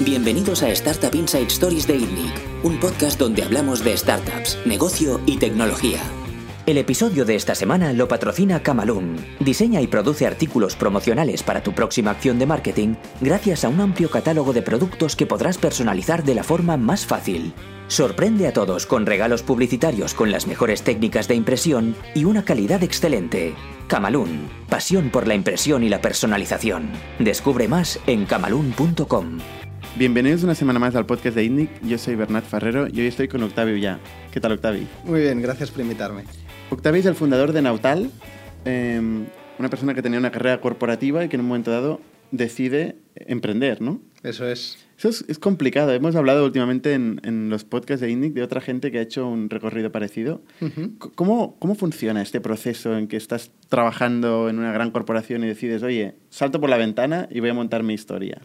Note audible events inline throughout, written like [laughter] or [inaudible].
Bienvenidos a Startup Inside Stories de ITNIC, un podcast donde hablamos de startups, negocio y tecnología. El episodio de esta semana lo patrocina Camalún. Diseña y produce artículos promocionales para tu próxima acción de marketing gracias a un amplio catálogo de productos que podrás personalizar de la forma más fácil. Sorprende a todos con regalos publicitarios con las mejores técnicas de impresión y una calidad excelente. Camalún, pasión por la impresión y la personalización. Descubre más en camalún.com. Bienvenidos una semana más al podcast de INNIC. Yo soy Bernat Ferrero y hoy estoy con Octavio ya. ¿Qué tal, Octavio? Muy bien, gracias por invitarme. Octavio es el fundador de Nautal, eh, una persona que tenía una carrera corporativa y que en un momento dado decide emprender, ¿no? Eso es. Eso es, es complicado. Hemos hablado últimamente en, en, los podcasts de INNIC de otra gente que ha hecho un recorrido parecido. Uh -huh. ¿Cómo, ¿Cómo funciona este proceso en que estás trabajando en una gran corporación y decides, oye, salto por la ventana y voy a montar mi historia?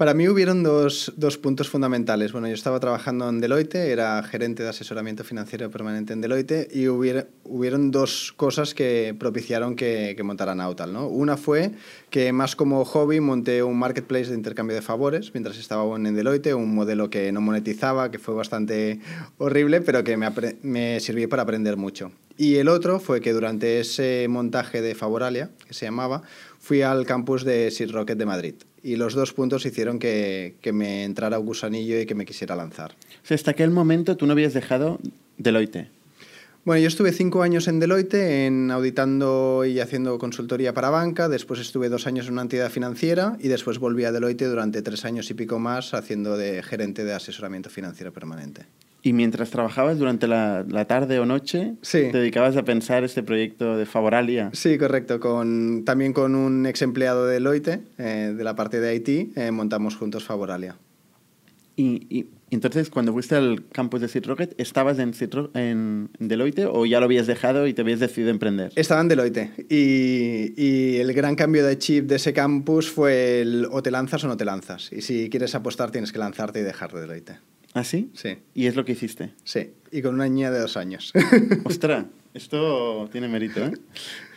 Para mí hubieron dos, dos, puntos fundamentales. Bueno, yo estaba trabajando en Deloitte, era gerente de asesoramiento financiero permanente en Deloitte y hubiera, hubieron dos cosas que propiciaron que, que montara Nautal. ¿no? Una fue que más como hobby monté un marketplace de intercambio de favores mientras estaba en Deloitte, un modelo que no monetizaba, que fue bastante horrible, pero que me, me sirvió para aprender mucho. Y el otro fue que durante ese montaje de Favoralia, que se llamaba, fui al campus de Seed Rocket de Madrid. Y los dos puntos hicieron que, que me entrara un gusanillo y que me quisiera lanzar. O sea, hasta aquel momento tú no habías dejado Deloitte. Bueno, yo estuve cinco años en Deloitte en auditando y haciendo consultoría para banca, después estuve dos años en una entidad financiera y después volví a Deloitte durante tres años y pico más haciendo de gerente de asesoramiento financiero permanente. Y mientras trabajabas durante la, la, tarde o noche, sí. te dedicabas a pensar este proyecto de Favoralia. Sí, correcto. Con, también con un ex empleado de Deloitte, eh, de la parte de IT, eh, montamos juntos Favoralia. Y, y, entonces, cuando fuiste al campus de Seed Rocket, ¿estabas en, en, Deloitte o ya lo habías dejado y te habías decidido emprender? Estaba en Deloitte. Y, y, el gran cambio de chip de ese campus fue el o te lanzas o no te lanzas. Y si quieres apostar, tienes que lanzarte y dejar de Deloitte. ¿Ah, sí? Sí. ¿Y es lo que hiciste? Sí, y con una niña de dos años. [laughs] ¡Ostras! Esto tiene mérito, ¿eh?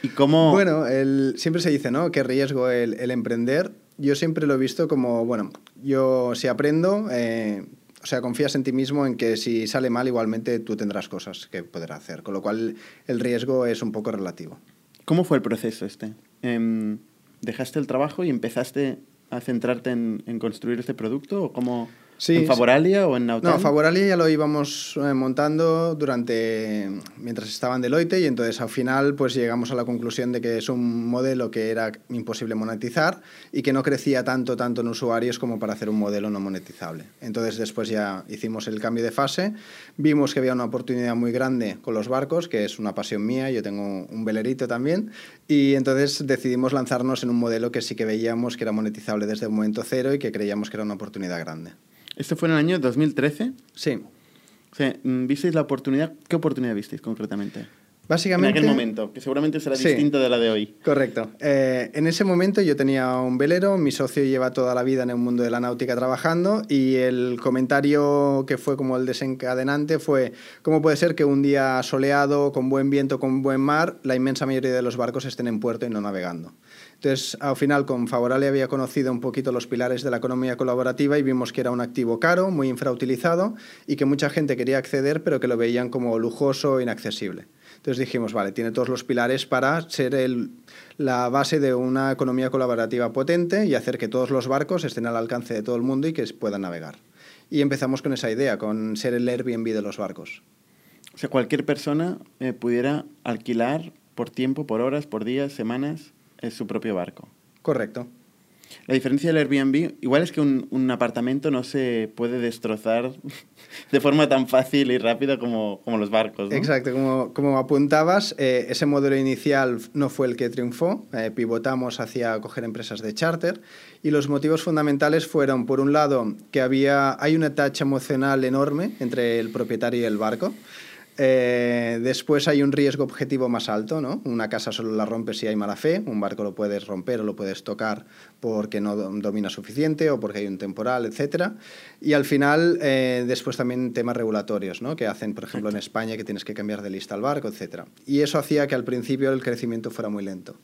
¿Y cómo...? Bueno, el, siempre se dice, ¿no? Qué riesgo el, el, emprender. Yo siempre lo he visto como, bueno, yo si aprendo, eh, o sea, confías en ti mismo en que si sale mal, igualmente tú tendrás cosas que poder hacer. Con lo cual, el riesgo es un poco relativo. ¿Cómo fue el proceso este? Eh, ¿Dejaste el trabajo y empezaste a centrarte en, en construir este producto o cómo...? Sí, ¿En Favoralia o en Nautal? No, Favoralia ya lo íbamos eh, montando durante mientras estaba en Deloitte y entonces al final pues llegamos a la conclusión de que es un modelo que era imposible monetizar y que no crecía tanto tanto en usuarios como para hacer un modelo no monetizable. Entonces después ya hicimos el cambio de fase, vimos que había una oportunidad muy grande con los barcos, que es una pasión mía, yo tengo un velerito también, y entonces decidimos lanzarnos en un modelo que sí que veíamos que era monetizable desde el momento cero y que creíamos que era una oportunidad grande. ¿Esto fue en el año 2013? Sí. O sea, ¿visteis la oportunidad? ¿Qué oportunidad visteis concretamente? Básicamente... En aquel momento, que seguramente será sí, distinto de la de hoy. Correcto. Eh, en ese momento yo tenía un velero, mi socio lleva toda la vida en el mundo de la náutica trabajando y el comentario que fue como el desencadenante fue cómo puede ser que un día soleado, con buen viento, con buen mar, la inmensa mayoría de los barcos estén en puerto y no navegando. Entonces, al final, con Favorale había conocido un poquito los pilares de la economía colaborativa y vimos que era un activo caro, muy infrautilizado y que mucha gente quería acceder, pero que lo veían como lujoso e inaccesible. Entonces dijimos, vale, tiene todos los pilares para ser la base de una economía colaborativa potente y hacer que todos los barcos estén al alcance de todo el mundo y que puedan navegar. Y empezamos con esa idea, con ser el Airbnb de los barcos. O sea, cualquier persona eh, pudiera alquilar por tiempo, por horas, por días, semanas, es su propio barco. Correcto. La diferencia del Airbnb, igual es que un, un, apartamento no se puede destrozar [laughs] de forma tan fácil y rápida como, como los barcos. ¿no? Exacto, como, como apuntabas, eh, ese modelo inicial no fue el que triunfó, eh, pivotamos hacia coger empresas de charter y los motivos fundamentales fueron, por un lado, que había, hay una tacha emocional enorme entre el propietario y el barco. Eh, después hay un riesgo objetivo más alto, ¿no? Una casa solo la rompes si hay mala fe, un barco lo puedes romper o lo puedes tocar porque no domina suficiente o porque hay un temporal, etc. Y al final, eh, después también temas regulatorios, ¿no? Que hacen, por ejemplo, en España que tienes que cambiar de lista al barco, etc. Y eso hacía que al principio el crecimiento fuera muy lento.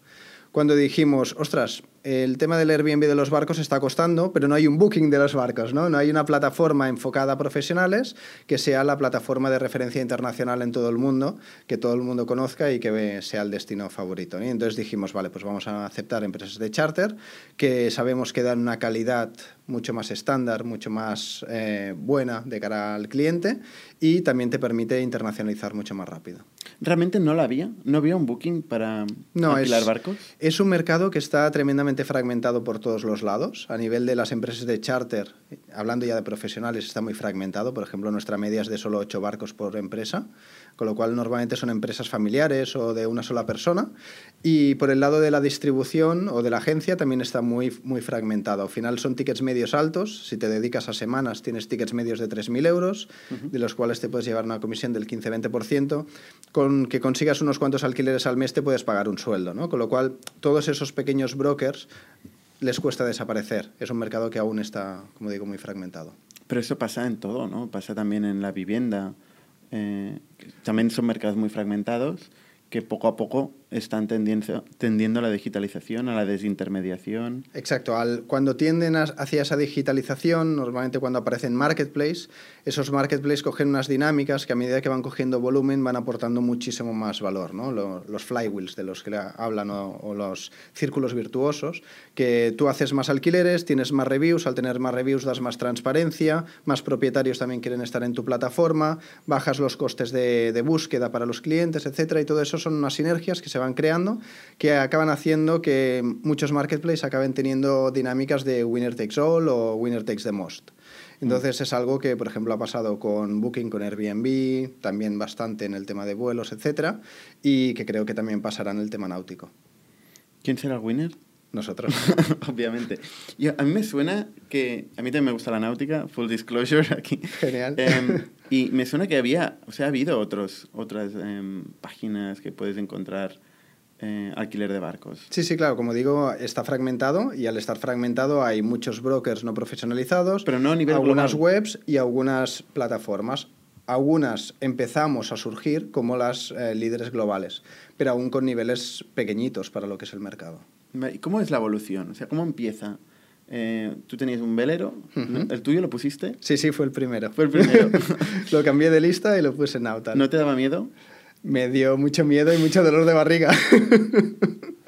cuando dijimos, ostras, el tema del Airbnb de los barcos está costando, pero no hay un booking de los barcos, ¿no? No hay una plataforma enfocada a profesionales que sea la plataforma de referencia internacional en todo el mundo, que todo el mundo conozca y que sea el destino favorito. Y entonces dijimos, vale, pues vamos a aceptar empresas de charter que sabemos que dan una calidad mucho más estándar, mucho más eh, buena de cara al cliente y también te permite internacionalizar mucho más rápido. ¿Realmente no la había? ¿No había un booking para no, alquilar barcos? Es un mercado que está tremendamente fragmentado por todos los lados. A nivel de las empresas de charter, hablando ya de profesionales, está muy fragmentado. Por ejemplo, nuestra media es de solo ocho barcos por empresa con lo cual normalmente son empresas familiares o de una sola persona. Y por el lado de la distribución o de la agencia también está muy, muy fragmentado. Al final son tickets medios altos, si te dedicas a semanas tienes tickets medios de 3.000 euros, de los cuales te puedes llevar una comisión del 15-20%, con que consigas unos cuantos alquileres al mes te puedes pagar un sueldo, ¿no? Con lo cual todos esos pequeños brokers les cuesta desaparecer. Es un mercado que aún está, como digo, muy fragmentado. Pero eso pasa en todo, ¿no? Pasa también en la vivienda. Eh, también son mercados muy fragmentados que poco a poco están tendiendo, tendiendo a la digitalización, a la desintermediación. Exacto, al, cuando tienden hacia esa digitalización, normalmente cuando aparecen marketplace, esos marketplaces cogen unas dinámicas que a medida que van cogiendo volumen van aportando muchísimo más valor, ¿no? los, flywheels de los que hablan o, los círculos virtuosos, que tú haces más alquileres, tienes más reviews, al tener más reviews das más transparencia, más propietarios también quieren estar en tu plataforma, bajas los costes de, de búsqueda para los clientes, etcétera, y todo eso son unas sinergias que se van creando que acaban haciendo que muchos marketplaces acaben teniendo dinámicas de winner takes all o winner takes the most. Entonces es algo que, por ejemplo, ha pasado con Booking, con Airbnb, también bastante en el tema de vuelos, etcétera, y que creo que también pasará en el tema náutico. ¿Quién será el winner? Nosotros. [laughs] Obviamente. Y a mí me suena que. A mí también me gusta la náutica, full disclosure [laughs] aquí. Genial. Em, y me suena que había. O sea, ha habido otros, otras em, páginas que puedes encontrar eh, alquiler de barcos. Sí, sí, claro. Como digo, está fragmentado y al estar fragmentado hay muchos brokers no profesionalizados, pero no a nivel algunas webs y algunas plataformas. Algunas empezamos a surgir como las eh, líderes globales, pero aún con niveles pequeñitos para lo que es el mercado. ¿Y cómo es la evolución? O sea, ¿cómo empieza? Eh, tú tenías un velero, ¿el tuyo lo pusiste? Sí, sí, fue el primero. Fue el primero. [laughs] lo cambié de lista y lo puse en Nauta. ¿No te daba miedo? Me dio mucho miedo y mucho dolor de barriga. [laughs]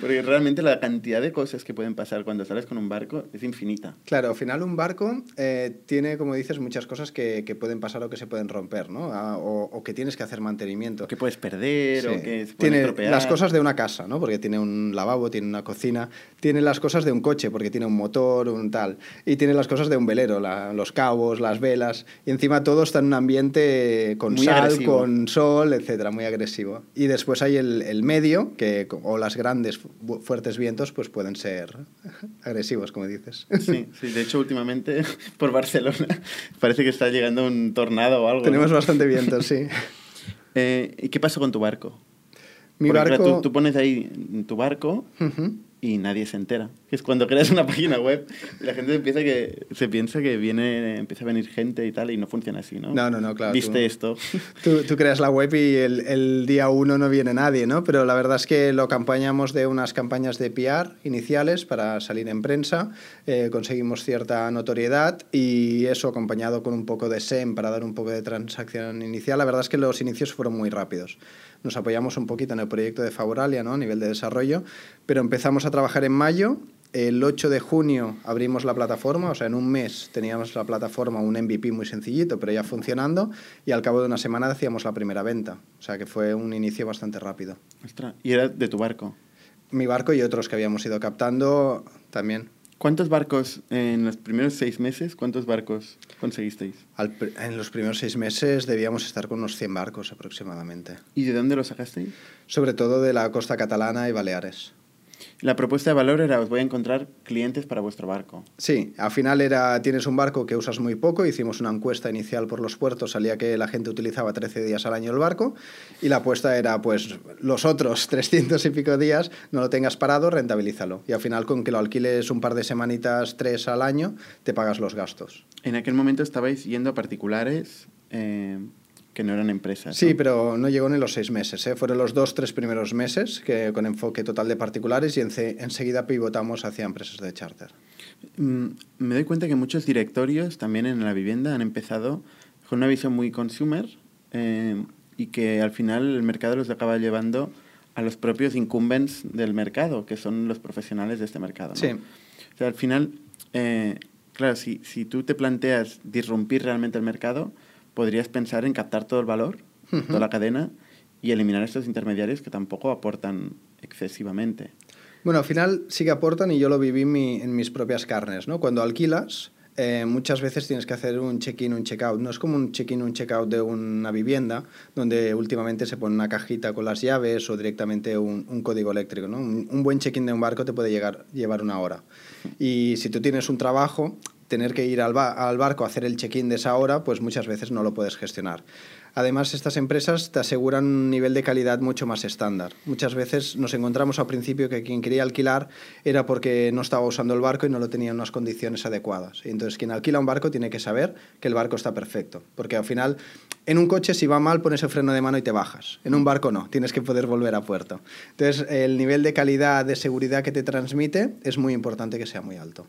Porque realmente la cantidad de cosas que pueden pasar cuando sales con un barco es infinita. Claro, al final un barco eh, tiene, como dices, muchas cosas que, que, pueden pasar o que se pueden romper, ¿no? Ah, o, o, que tienes que hacer mantenimiento. Que puedes perder o que se tiene las cosas de una casa, ¿no? Porque tiene un lavabo, tiene una cocina. Tiene las cosas de un coche, porque tiene un motor, un tal. Y tiene las cosas de un velero, los cabos, las velas. Y encima todo está en un ambiente con sal, con sol, etcétera, muy agresivo. Y después hay el, el medio, que, o las grandes fuertes vientos pues pueden ser agresivos, como dices. Sí, sí, de hecho últimamente [laughs] por Barcelona [laughs] parece que está llegando un tornado o algo. Tenemos bastante viento, sí. [laughs] Eh, ¿Y qué pasó con tu barco? Mi barco... tú, pones ahí tu barco y nadie se entera. Es cuando creas una página web la gente empieza que, se piensa que viene, empieza a venir gente y tal y no funciona así, ¿no? No, no, no, claro. Viste esto. Tú, tú, creas la web y el, el, día uno no viene nadie, ¿no? Pero la verdad es que lo acompañamos de unas campañas de PR iniciales para salir en prensa, eh, conseguimos cierta notoriedad y eso acompañado con un poco de SEM para dar un poco de transacción inicial. La verdad es que los inicios fueron muy rápidos nos apoyamos un poquito en el proyecto de Favoralia, ¿no? a nivel de desarrollo, pero empezamos a trabajar en mayo. El 8 de junio abrimos la plataforma, o sea, en un mes teníamos la plataforma, un MVP muy sencillito, pero ya funcionando, y al cabo de una semana hacíamos la primera venta. O sea, que fue un inicio bastante rápido. Ostras, ¿y era de tu barco? Mi barco y otros que habíamos ido captando también. ¿Cuántos barcos en los primeros seis meses, cuántos barcos conseguisteis? en los primeros seis meses debíamos estar con unos 100 barcos aproximadamente. ¿Y de dónde los sacasteis? Sobre todo de la costa catalana y Baleares. La propuesta de valor era, os voy a encontrar clientes para vuestro barco. Sí, al final era, tienes un barco que usas muy poco, hicimos una encuesta inicial por los puertos, salía que la gente utilizaba 13 días al año el barco, y la apuesta era, pues, los otros [laughs] 300 y pico días, no lo tengas parado, rentabilízalo. Y al final, con que lo alquiles un par de semanitas, tres al año, te pagas los gastos. En aquel momento estabais yendo a particulares... Eh que no eran empresas. Sí, pero no llegó ni los seis meses. ¿eh? Fueron los dos, tres primeros meses que, con enfoque total de particulares y enseguida pivotamos hacia empresas de charter. Mm, me doy cuenta que muchos directorios también en la vivienda han empezado con una visión muy consumer eh, y que al final el mercado los acaba llevando a los propios incumbents del mercado, que son los profesionales de este mercado. Sí. O sea, al final, eh, claro, si, si tú te planteas disrumpir realmente el mercado, podrías pensar en captar todo el valor, toda la cadena, y eliminar estos intermediarios que tampoco aportan excesivamente. Bueno, al final sí que aportan y yo lo viví en, mis propias carnes, ¿no? Cuando alquilas, eh, muchas veces tienes que hacer un check-in, un check-out. No es como un check-in, un check-out de una vivienda, donde últimamente se pone una cajita con las llaves o directamente un, código eléctrico. ¿no? Un, un buen check-in de un barco te puede llegar, llevar una hora. Y si tú tienes un trabajo, tener que ir al, al barco a hacer el check-in de esa hora, pues muchas veces no lo puedes gestionar. Además, estas empresas te aseguran un nivel de calidad mucho más estándar. Muchas veces nos encontramos al principio que quien quería alquilar era porque no estaba usando el barco y no lo tenía en unas condiciones adecuadas. Entonces, quien alquila un barco tiene que saber que el barco está perfecto. Porque al final, en un coche, si va mal, pones el freno de mano y te bajas. En un barco no, tienes que poder volver a puerto. Entonces, el nivel de calidad, de seguridad que te transmite es muy importante que sea muy alto.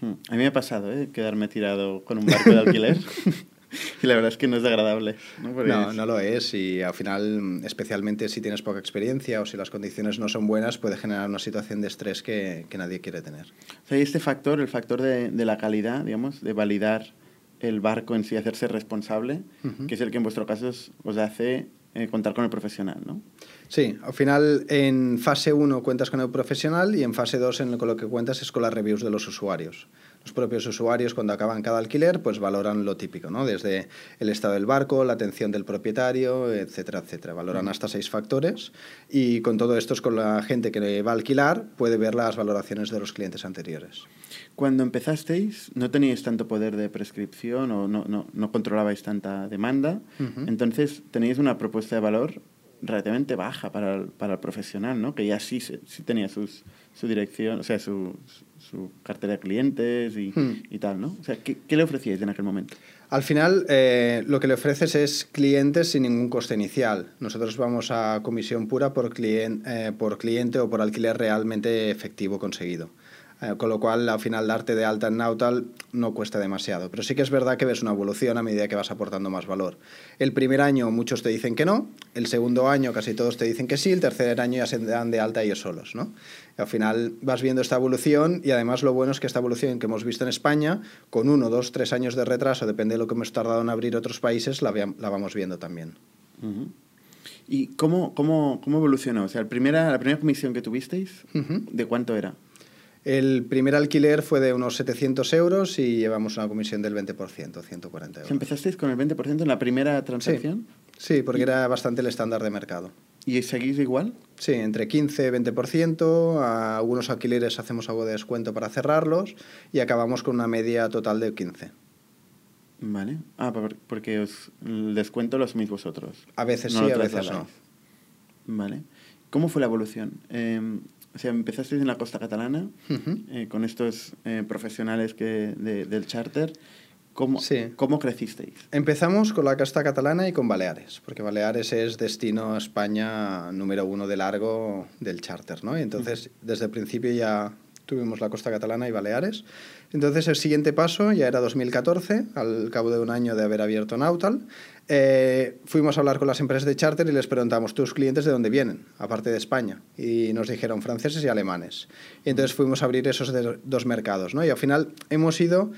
Hmm. A mí me ha pasado, ¿eh? Quedarme tirado con un barco de alquiler. [laughs] y la verdad es que no es agradable. ¿no? no, lo es. Y al final, especialmente si tienes poca experiencia o si las condiciones no son buenas, puede generar una situación de estrés que, que nadie quiere tener. O sea, este factor, el factor de, de, la calidad, digamos, de validar el barco en sí, hacerse responsable, que es el que en vuestro caso os hace eh, contar con el profesional, ¿no? Sí, al final en fase 1 cuentas con el profesional y en fase 2 en con lo que cuentas es con las reviews de los usuarios. Los propios usuarios cuando acaban cada alquiler pues valoran lo típico, ¿no? Desde el estado del barco, la atención del propietario, etcétera, etcétera. Valoran hasta seis factores y con todo esto es con la gente que va a alquilar puede ver las valoraciones de los clientes anteriores. Cuando empezasteis no teníais tanto poder de prescripción o no, no, no controlabais tanta demanda, entonces teníais una propuesta de valor relativamente baja para el, para el profesional, ¿no? que ya sí, sí tenía sus, su dirección, o sea, su, su cartera de clientes y, hmm. y, tal, ¿no? O sea, ¿qué, ¿qué, le ofrecíais en aquel momento? Al final, eh, lo que le ofreces es clientes sin ningún coste inicial. Nosotros vamos a comisión pura por, cliente, eh, por cliente o por alquiler realmente efectivo conseguido. Eh, con lo cual al final darte de alta en Nautal no cuesta demasiado. Pero sí que es verdad que ves una evolución a medida que vas aportando más valor. El primer año muchos te dicen que no, el segundo año casi todos te dicen que sí, el tercer año ya se dan de alta ellos solos. ¿no? al final vas viendo esta evolución y además lo bueno es que esta evolución que hemos visto en España, con uno, dos, tres años de retraso, depende de lo que hemos tardado en abrir otros países, la, la vamos viendo también. ¿Y cómo, cómo, cómo, evolucionó? O sea, el primera, la primera comisión que tuvisteis, ¿de cuánto era? El primer alquiler fue de unos 700 euros y llevamos una comisión del 20%, 140 euros. ¿Empezasteis con el 20% en la primera transacción? Sí, porque era bastante el estándar de mercado. ¿Y seguís igual? Sí, entre 15 y 20%. A algunos alquileres hacemos algo de descuento para cerrarlos y acabamos con una media total de 15. Vale. Ah, porque os, el descuento lo asumís vosotros. A veces sí, a veces no. Vale. ¿Cómo fue la evolución? Eh, o sea, empezasteis en la costa catalana eh, con estos eh, profesionales que, del charter. ¿Cómo, ¿Cómo crecisteis? Empezamos con la costa catalana y con Baleares, porque Baleares es destino España número uno de largo del charter, ¿no? Y entonces, desde el principio ya tuvimos la costa catalana y Baleares. Entonces, el siguiente paso ya era 2014, al cabo de un año de haber abierto Nautal. Eh, fuimos a hablar con las empresas de charter y les preguntamos, ¿tus clientes de dónde vienen? Aparte de España. Y nos dijeron franceses y alemanes. Y entonces fuimos a abrir esos dos mercados. ¿no? Y al final hemos ido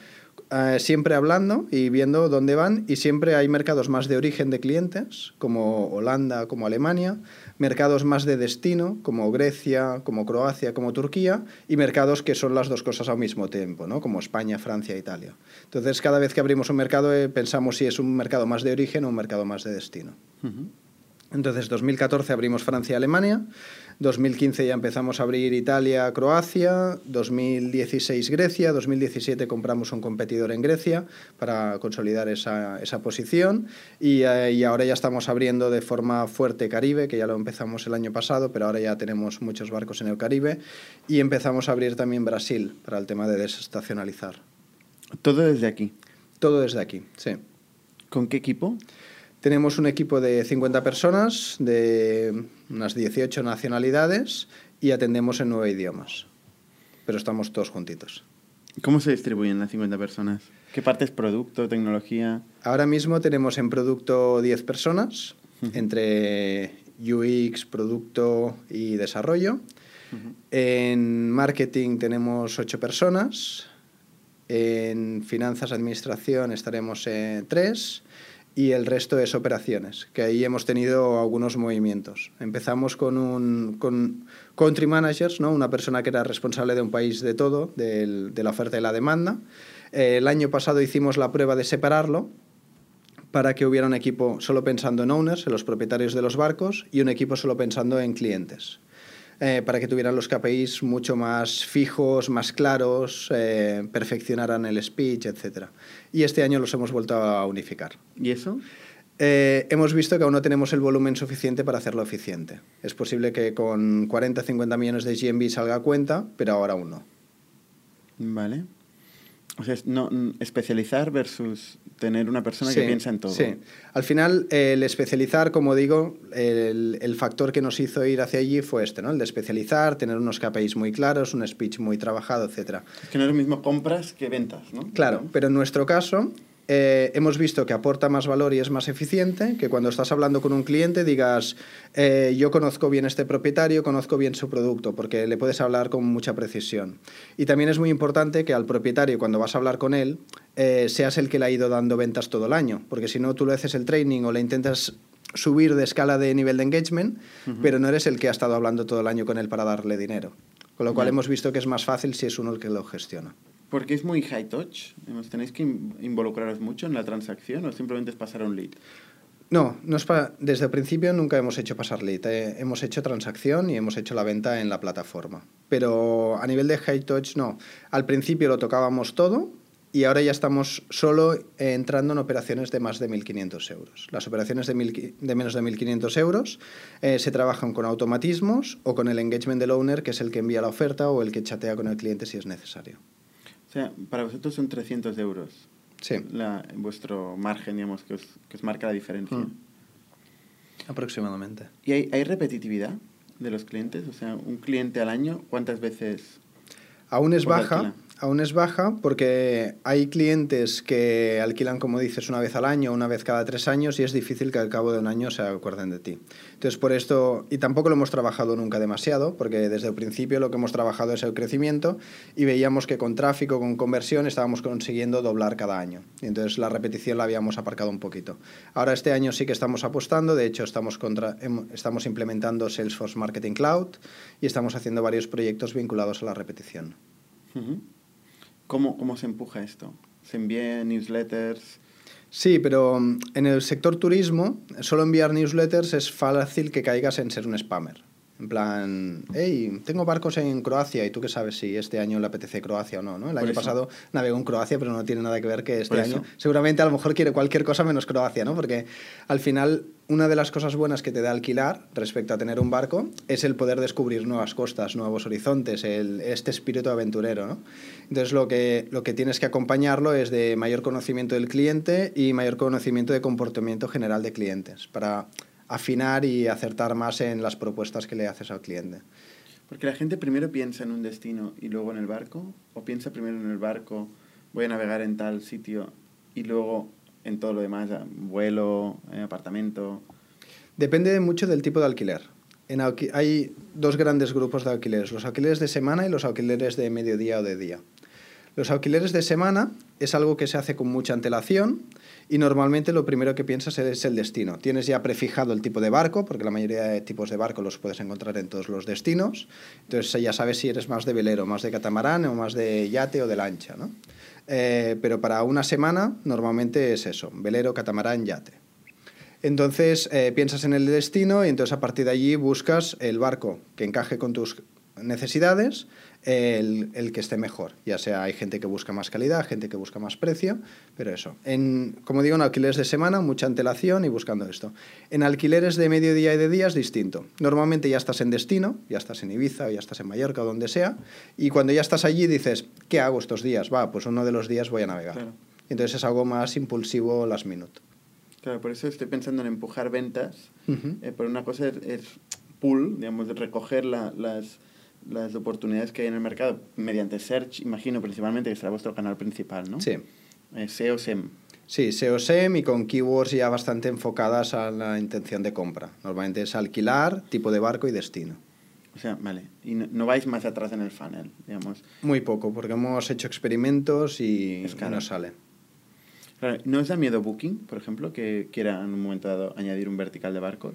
eh, siempre hablando y viendo dónde van y siempre hay mercados más de origen de clientes, como Holanda, como Alemania, mercados más de destino, como Grecia, como Croacia, como Turquía, y mercados que son las dos cosas al mismo tiempo, ¿no? como España, Francia, Italia. Entonces, cada vez que abrimos un mercado eh, pensamos si es un mercado más de origen o un mercado más de destino. Entonces, 2014 abrimos Francia y Alemania, 2015 ya empezamos a abrir Italia, Croacia, 2016 Grecia, 2017 compramos un competidor en Grecia para consolidar esa, esa posición y, eh, y, ahora ya estamos abriendo de forma fuerte Caribe, que ya lo empezamos el año pasado, pero ahora ya tenemos muchos barcos en el Caribe y empezamos a abrir también Brasil para el tema de desestacionalizar. ¿Todo desde aquí? Todo desde aquí, sí. ¿Con qué equipo? Tenemos un equipo de 50 personas, de unas 18 nacionalidades y atendemos en nueve idiomas. Pero estamos todos juntitos. ¿Cómo se distribuyen las 50 personas? ¿Qué parte es producto, tecnología? Ahora mismo tenemos en producto 10 personas, entre UX, producto y desarrollo. En marketing tenemos 8 personas. En finanzas, administración estaremos en 3 y el resto es operaciones, que ahí hemos tenido algunos movimientos. Empezamos con un country managers, ¿no? una persona que era responsable de un país de todo, de, la oferta y la demanda. Eh, el año pasado hicimos la prueba de separarlo para que hubiera un equipo solo pensando en owners, en los propietarios de los barcos, y un equipo solo pensando en clientes. Eh, para que tuvieran los KPIs mucho más fijos, más claros, eh, perfeccionaran el speech, etc. Y este año los hemos vuelto a unificar. ¿Y eso? Eh, hemos visto que aún no tenemos el volumen suficiente para hacerlo eficiente. Es posible que con 40 50 millones de GMB salga a cuenta, pero ahora aún no. Vale. O sea, no, especializar versus tener una persona que piensa en todo. Sí, al final el especializar, como digo, el, el, factor que nos hizo ir hacia allí fue este, ¿no? El de especializar, tener unos KPIs muy claros, un speech muy trabajado, etc. Es que no es lo mismo compras que ventas, ¿no? Claro, pero en nuestro caso eh, hemos visto que aporta más valor y es más eficiente que cuando estás hablando con un cliente digas, eh, yo conozco bien este propietario, conozco bien su producto, porque le puedes hablar con mucha precisión. Y también es muy importante que al propietario, cuando vas a hablar con él, eh, seas el que le ha ido dando ventas todo el año, porque si no, tú le haces el training o le intentas subir de escala de nivel de engagement, pero no eres el que ha estado hablando todo el año con él para darle dinero. Con lo cual hemos visto que es más fácil si es uno el que lo gestiona. Porque es muy high touch. ¿Tenéis que involucraros mucho en la transacción o simplemente es pasar un lead? No, no es desde el principio nunca hemos hecho pasar lead. Eh, hemos hecho transacción y hemos hecho la venta en la plataforma. Pero a nivel de high touch, no. Al principio lo tocábamos todo y ahora ya estamos solo entrando en operaciones de más de 1.500 euros. Las operaciones de, de menos de 1.500 euros eh, se trabajan con automatismos o con el engagement del owner, que es el que envía la oferta o el que chatea con el cliente si es necesario. O sea, para vosotros son 300 euros. Sí. La, vuestro margen, digamos, que os, que os marca la diferencia. Mm. Aproximadamente. ¿Y hay, hay repetitividad de los clientes? O sea, un cliente al año, ¿cuántas veces? Aún es baja, aún es baja porque hay clientes que alquilan, como dices, una vez al año, una vez cada tres años y es difícil que al cabo de un año se acuerden de ti. Entonces, por esto, y tampoco lo hemos trabajado nunca demasiado, porque desde el principio lo que hemos trabajado es el crecimiento y veíamos que con tráfico, con conversión, estábamos consiguiendo doblar cada año. Y entonces la repetición la habíamos aparcado un poquito. Ahora este año sí que estamos apostando, de hecho estamos, contra, estamos implementando Salesforce Marketing Cloud y estamos haciendo varios proyectos vinculados a la repetición. ¿Cómo, ¿Cómo se empuja esto? ¿Se envían newsletters? Sí, pero mm, en el sector turismo, solo enviar newsletters es fácil que caigas en ser un spammer. En plan, hey, tengo barcos en Croacia y tú qué sabes si este año le apetece Croacia o no, ¿no? El año pasado navegó en Croacia, pero no tiene nada que ver que este año. Seguramente a lo mejor quiere cualquier cosa menos Croacia, ¿no? Porque al final una de las cosas buenas que te da alquilar respecto a tener un barco es el poder descubrir nuevas costas, nuevos horizontes, el, este espíritu aventurero, ¿no? Entonces lo que, lo que tienes que acompañarlo es de mayor conocimiento del cliente y mayor conocimiento de comportamiento general de clientes para afinar y acertar más en las propuestas que le haces al cliente. Porque la gente primero piensa en un destino y luego en el barco, o piensa primero en el barco, voy a navegar en tal sitio y luego en todo lo demás, vuelo, eh, apartamento. Depende mucho del tipo de alquiler. En hay dos grandes grupos de alquileres, los alquileres de semana y los alquileres de mediodía o de día. Los alquileres de semana es algo que se hace con mucha antelación y normalmente lo primero que piensas es el destino. Tienes ya prefijado el tipo de barco, porque la mayoría de tipos de barco los puedes encontrar en todos los destinos. Entonces ya sabes si eres más de velero, más de catamarán o más de yate o de lancha. ¿no? Eh, pero para una semana normalmente es eso, velero, catamarán, yate. Entonces eh, piensas en el destino y entonces a partir de allí buscas el barco que encaje con tus necesidades el, el, que esté mejor. Ya sea hay gente que busca más calidad, gente que busca más precio, pero eso. En, como digo, en alquileres de semana, mucha antelación y buscando esto. En alquileres de mediodía y de día es distinto. Normalmente ya estás en destino, ya estás en Ibiza, o ya estás en Mallorca o donde sea, y cuando ya estás allí dices, ¿qué hago estos días? Va, pues uno de los días voy a navegar. Entonces es algo más impulsivo las minute. Claro, por eso estoy pensando en empujar ventas. Eh, pero una cosa es, es pool, digamos, de recoger la, las, las oportunidades que hay en el mercado mediante search, imagino principalmente que será vuestro canal principal, ¿no? Sí. Eh, SEO, SEM. Sí, SEO SEM y con keywords ya bastante enfocadas a la intención de compra. Normalmente es alquilar, tipo de barco y destino. O sea, vale. Y no, no vais más atrás en el funnel, digamos. Muy poco, porque hemos hecho experimentos y no sale. Claro, ¿No os da miedo Booking, por ejemplo, que quiera en un momento dado añadir un vertical de barcos?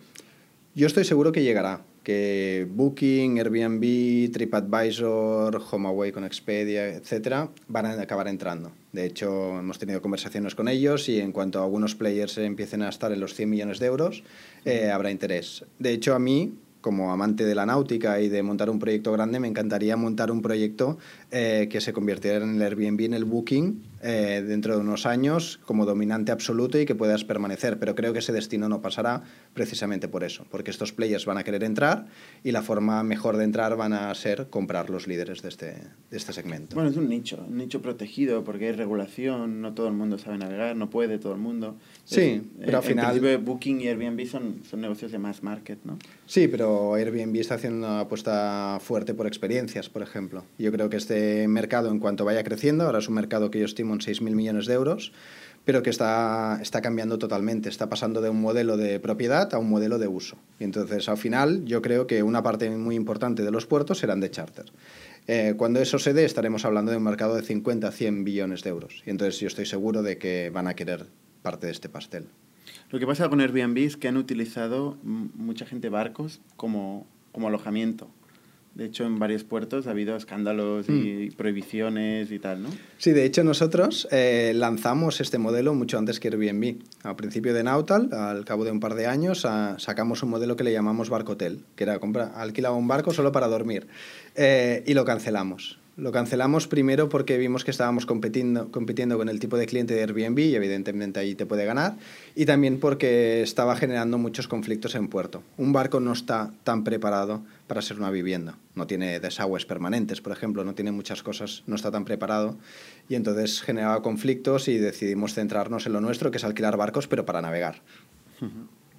Yo estoy seguro que llegará, que Booking, Airbnb, TripAdvisor, HomeAway con Expedia, etcétera, van a acabar entrando. De hecho, hemos tenido conversaciones con ellos y en cuanto a algunos players empiecen a estar en los 100 millones de euros, eh, habrá interés. De hecho, a mí, como amante de la náutica y de montar un proyecto grande, me encantaría montar un proyecto eh, que se convirtiera en el Airbnb, en el Booking, eh, dentro de unos años como dominante absoluto y que puedas permanecer. Pero creo que ese destino no pasará precisamente por eso, porque estos players van a querer entrar y la forma mejor de entrar van a ser comprar los líderes de este, de este segmento. Bueno, es un nicho, un nicho protegido porque hay regulación, no todo el mundo sabe navegar, no puede todo el mundo. Sí, pero al en final- Booking y Airbnb son, son negocios de mass market, ¿no? Sí, pero Airbnb está haciendo una apuesta fuerte por experiencias, por ejemplo. Yo creo que este mercado, en cuanto vaya creciendo, ahora es un mercado que yo estimo en 6.000 millones de euros, pero que está, está cambiando totalmente. Está pasando de un modelo de propiedad a un modelo de uso. Y entonces, al final, yo creo que una parte muy importante de los puertos serán de charter. Eh, cuando eso se dé, estaremos hablando de un mercado de 50 a 100 billones de euros. Y entonces yo estoy seguro de que van a querer parte de este pastel. Lo que pasa con Airbnb es que han utilizado mucha gente barcos como, como alojamiento. De hecho, en varios puertos ha habido escándalos y Mm. prohibiciones y tal, ¿no? Sí, de hecho nosotros eh, lanzamos este modelo mucho antes que Airbnb. Al principio de Nautal, al cabo de un par de años, sacamos un modelo que le llamamos Barcotel, que era comprar, alquilaba un barco solo para dormir. Eh, y lo cancelamos. Lo cancelamos primero porque vimos que estábamos compitiendo, compitiendo con el tipo de cliente de Airbnb y evidentemente ahí te puede ganar. Y también porque estaba generando muchos conflictos en puerto. Un barco no está tan preparado para ser una vivienda. No tiene desagües permanentes, por ejemplo, no tiene muchas cosas, no está tan preparado. Y entonces generaba conflictos y decidimos centrarnos en lo nuestro, que es alquilar barcos, pero para navegar.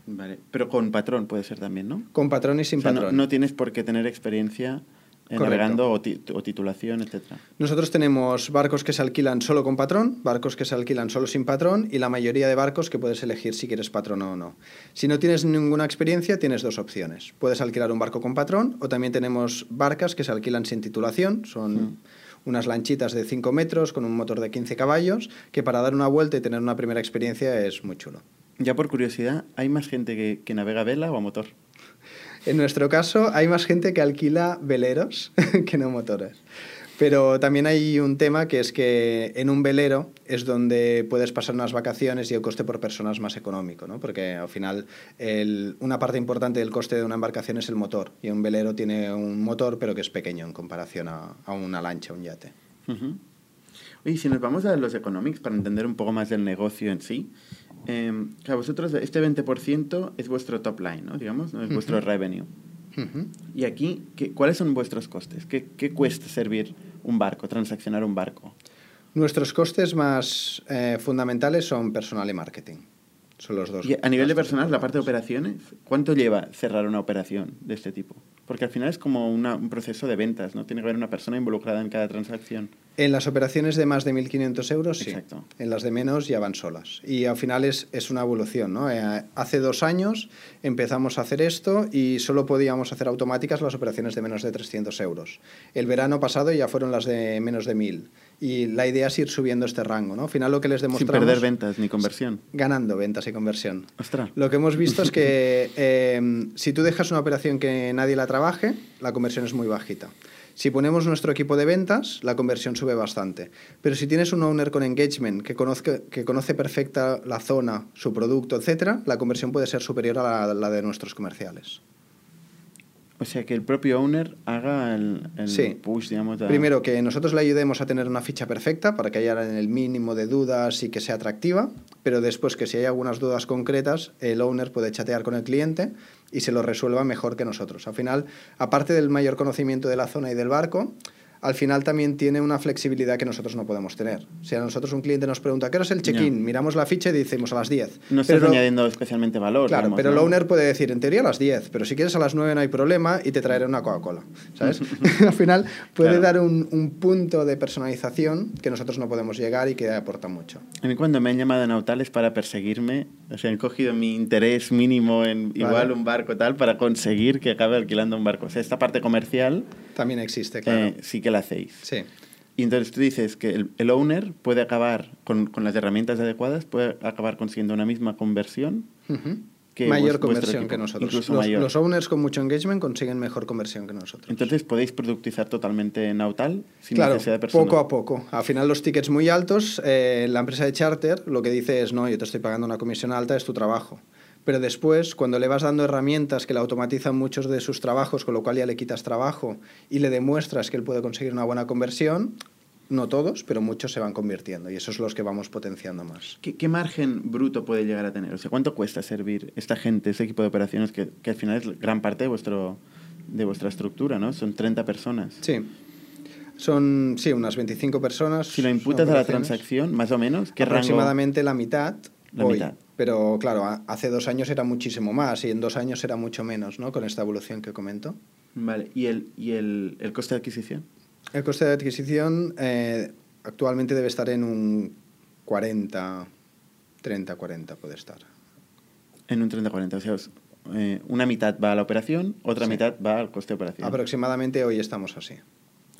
Vale. Pero con patrón puede ser también, ¿no? Con patrón y sin O sea, no- patrón. No, tienes por qué tener experiencia. Navegando o, ti- o titulación, etcétera. Nosotros tenemos barcos que se alquilan solo con patrón, barcos que se alquilan solo sin patrón y la mayoría de barcos que puedes elegir si quieres patrón o no. Si no tienes ninguna experiencia, tienes dos opciones. Puedes alquilar un barco con patrón o también tenemos barcas que se alquilan sin titulación. Son unas lanchitas de 5 metros con un motor de 15 caballos que para dar una vuelta y tener una primera experiencia es muy chulo. Ya por curiosidad, ¿hay más gente que, que navega a vela o a motor? En nuestro caso, hay más gente que alquila veleros [laughs] que no motores. Pero también hay un tema que es que en un velero es donde puedes pasar unas vacaciones y el coste por persona es más económico, ¿no? Porque al final el- una parte importante del coste de una embarcación es el motor. Y un velero tiene un motor, pero que es pequeño en comparación a, a una lancha, un yate. Ujú. Oye, si nos vamos a los economics para entender un poco más del negocio en sí, eh, claro, vosotros este 20% es vuestro top line, ¿no? Digamos, ¿no? es vuestro revenue. Ujú. Y aquí, ¿qué, ¿cuáles son vuestros costes? ¿Qué, ¿Qué cuesta servir un barco, transaccionar un barco? Nuestros costes más eh, fundamentales son personal y marketing. Son los dos. Y a nivel de personal, la parte de operaciones, ¿cuánto lleva cerrar una operación de este tipo? Porque al final es como una- un proceso de ventas, ¿no? Tiene que haber una persona involucrada en cada transacción. En las operaciones de más de 1.500 euros, sí. Exacto. En las de menos ya van solas. Y al final es, es una evolución. ¿no? Eh, hace dos años empezamos a hacer esto y solo podíamos hacer automáticas las operaciones de menos de 300 euros. El verano pasado ya fueron las de menos de 1.000. Y la idea es ir subiendo este rango. ¿no? Al final lo que les Sin demostramos... perder ventas ni conversión. Ganando ventas y conversión. Ostras. Lo que hemos visto es que [laughs] eh, si tú dejas una operación que nadie la trabaje, la conversión es muy bajita. Si ponemos nuestro equipo de ventas, la conversión sube bastante. Pero si tienes un owner con engagement que, conozca, que conoce perfecta la zona, su producto, etc., la conversión puede ser superior a la, la de nuestros comerciales. O sea, que el propio owner haga el, el Sí. push, digamos. a- Primero, que nosotros le ayudemos a tener una ficha perfecta para que haya el mínimo de dudas y que sea atractiva, pero después que si hay algunas dudas concretas, el owner puede chatear con el cliente y se lo resuelva mejor que nosotros. Al final, aparte del mayor conocimiento de la zona y del barco, al final también tiene una flexibilidad que nosotros no podemos tener. Si a nosotros un cliente nos pregunta, ¿qué hora es el check-in? Miramos la ficha y decimos a las 10. No estás añadiendo especialmente valor. Claro, pero el owner puede decir, en teoría a las 10, pero si quieres a las 9 no hay problema y te traeré una Coca-Cola. ¿Sabes? [laughs] [laughs] al final puede dar un, un, punto de personalización que nosotros no podemos llegar y que aporta mucho. A mí cuando me han llamado en Autales para perseguirme, o sea, han cogido mi interés mínimo en igual un barco tal para conseguir que acabe alquilando un barco. O sea, esta parte comercial... También existe, claro. Eh, sí que la hacéis. Sí. Y entonces tú dices que el, el owner puede acabar, con, con, las herramientas adecuadas, puede acabar consiguiendo una misma conversión. Que mayor conversión que nosotros. Incluso los, mayor. los owners con mucho engagement consiguen mejor conversión que nosotros. Entonces podéis productizar totalmente en Nautal sin claro, necesidad de personal. poco a poco. Al final los tickets muy altos, eh, la empresa de charter lo que dice es, no, yo te estoy pagando una comisión alta, es tu trabajo pero después, cuando le vas dando herramientas que le automatizan muchos de sus trabajos, con lo cual ya le quitas trabajo y le demuestras que él puede conseguir una buena conversión, no todos, pero muchos se van convirtiendo y esos son los que vamos potenciando más. ¿Qué, ¿Qué, margen bruto puede llegar a tener? O sea, ¿cuánto cuesta servir esta gente, este equipo de operaciones que, que al final es gran parte de, vuestro, de vuestra estructura, ¿no? Son 30 personas. Sí. Son, sí, unas 25 personas. Si lo imputas a la transacción, más o menos, ¿qué Aproximadamente la mitad. La hoy. mitad. Pero claro, hace dos años era muchísimo más y en dos años era mucho menos, ¿no? Con esta evolución que comento. Vale, ¿y el, y el, el coste de adquisición? El coste de adquisición eh, actualmente debe estar en un 40, 30, 40 puede estar. En un 30-40, o sea, eh, una mitad va a la operación, otra Sí. mitad va al coste de operación. Aproximadamente hoy estamos así.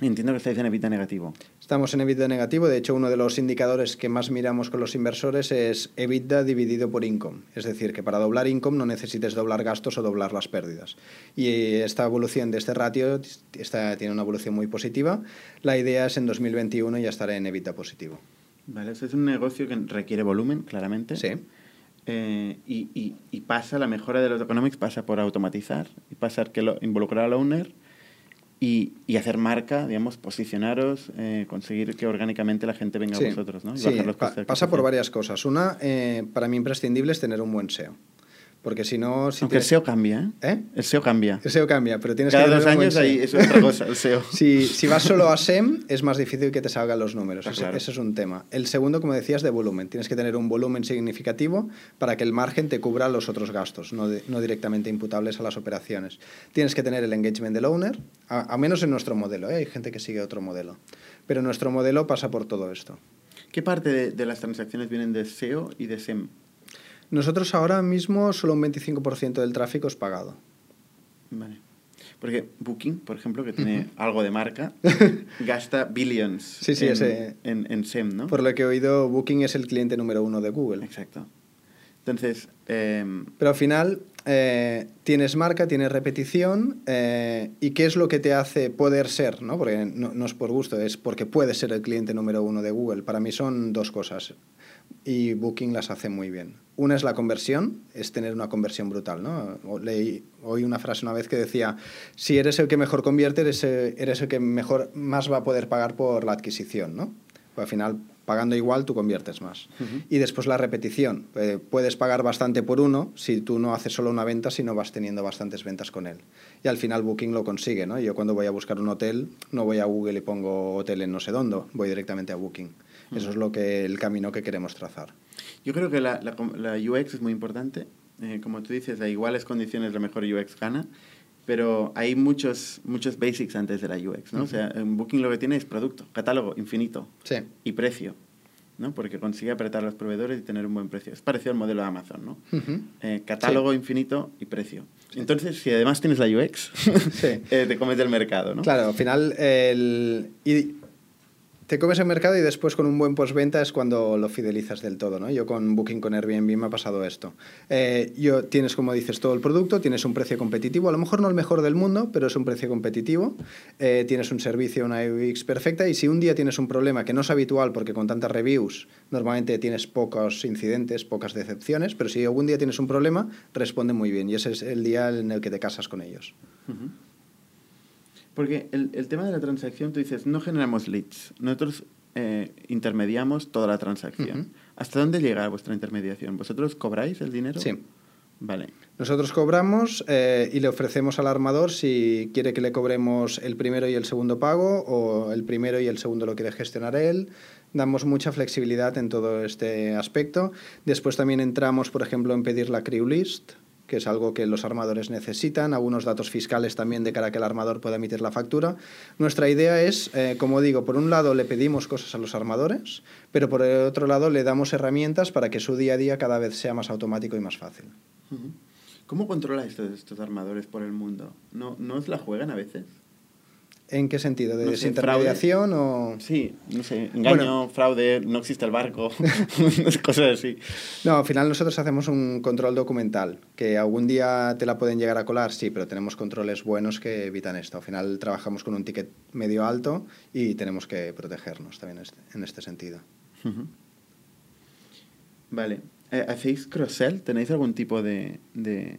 Entiendo que estáis en EBITDA negativo. Estamos en EBITDA negativo. De hecho, uno de los indicadores que más miramos con los inversores es EBITDA dividido por income. Es decir, que para doblar income no necesites doblar gastos o doblar las pérdidas. Y esta evolución de este ratio está, tiene una evolución muy positiva. La idea es en 2021 ya estar en EBITDA positivo. Vale, eso es un negocio que requiere volumen, claramente. Sí. Eh, y, y, y pasa, la mejora de los economics pasa por automatizar y pasar que lo, involucrar al owner y, y hacer marca, digamos, posicionaros, eh, conseguir que orgánicamente la gente venga Sí. a vosotros, ¿no? Y Sí, bajar los pa- costes de pasa por varias cosas. Una, eh, para mí imprescindible es tener un buen SEO. Porque si no... Si Aunque el SEO cambia, ¿eh? ¿Eh? El SEO cambia. El SEO cambia, pero tienes Cada que tener dos años eso es otra cosa, el SEO. [laughs] Si, si vas solo a SEM, es más difícil que te salgan los números. Ah, Ese, claro. ese es un tema. El segundo, como decías, de volumen. Tienes que tener un volumen significativo para que el margen te cubra los otros gastos, no, de- no directamente imputables a las operaciones. Tienes que tener el engagement del owner, a, a menos en nuestro modelo. ¿eh? Hay gente que sigue otro modelo. Pero nuestro modelo pasa por todo esto. ¿Qué parte de, de las transacciones vienen de SEO y de SEM? Nosotros ahora mismo solo un 25% del tráfico es pagado. Vale. Porque Booking, por ejemplo, que tiene algo de marca, [laughs] gasta billions Sí, sí, en, ese- en, en SEM, ¿no? Por lo que he oído, Booking es el cliente número uno de Google. Exacto. Entonces, em, Pero al final eh, tienes marca, tienes repetición eh, y qué es lo que te hace poder ser, ¿no? Porque no, no es por gusto, es porque puedes ser el cliente número uno de Google. Para mí son dos cosas y Booking las hace muy bien. Una es la conversión, es tener una conversión brutal, ¿no? Leí, oí una frase una vez que decía, si eres el que mejor convierte, eres el, eres el que mejor, más va a poder pagar por la adquisición, ¿no? Pues al final, pagando igual, tú conviertes más. Y después la repetición. Eh, puedes pagar bastante por uno si tú no haces solo una venta, sino vas teniendo bastantes ventas con él. Y al final Booking lo consigue, ¿no? Yo cuando voy a buscar un hotel, no voy a Google y pongo hotel en no sé dónde, voy directamente a Booking. Eso es lo que el camino que queremos trazar. yo creo que la, la, com- la UX es muy importante. Eh, como tú dices, a iguales condiciones la mejor UX gana. Pero hay muchos, muchos basics antes de la UX, ¿no? O sea, en Booking lo que tiene es producto, catálogo infinito Sí. y precio, ¿no? Porque consigue apretar a los proveedores y tener un buen precio. Es parecido al modelo de Amazon, ¿no? Eh, catálogo infinito y precio. Entonces, si además tienes la UX, [laughs] Sí. eh, te comes del mercado, ¿no? Claro, al final el... y te comes el mercado y después con un buen postventa es cuando lo fidelizas del todo, ¿no? Yo con Booking, con Airbnb me ha pasado esto. Eh, yo tienes, como dices, todo el producto, tienes un precio competitivo, a lo mejor no el mejor del mundo, pero es un precio competitivo, eh, tienes un servicio, una UX perfecta y si un día tienes un problema que no es habitual porque con tantas reviews normalmente tienes pocos incidentes, pocas decepciones, pero si algún día tienes un problema, responde muy bien y ese es el día en el que te casas con ellos. Porque el, el tema de la transacción, tú dices, no generamos leads. Nosotros eh, intermediamos toda la transacción. Ujú. ¿Hasta dónde llega vuestra intermediación? ¿Vosotros cobráis el dinero? Sí. Vale. Nosotros cobramos eh, y le ofrecemos al armador si quiere que le cobremos el primero y el segundo pago o el primero y el segundo lo quiere gestionar él. Damos mucha flexibilidad en todo este aspecto. Después también entramos, por ejemplo, en pedir la crew list, que es algo que los armadores necesitan, algunos datos fiscales también de cara a que el armador pueda emitir la factura. Nuestra idea es, eh, como digo, por un lado le pedimos cosas a los armadores, pero por el otro lado le damos herramientas para que su día a día cada vez sea más automático y más fácil. ¿Cómo controla estos, estos armadores por el mundo? ¿No, ¿No os la juegan a veces? ¿En qué sentido? ¿De desintermediación o...? Sí, no sé, engaño, fraude, no existe el barco, [laughs] [laughs] cosas así. No, al final nosotros hacemos un control documental, que algún día te la pueden llegar a colar, sí, pero tenemos controles buenos que evitan esto. Al final trabajamos con un ticket medio alto y tenemos que protegernos también este, en este sentido. Vale. Eh, ¿Hacéis cross-sell? ¿Tenéis algún tipo de, de,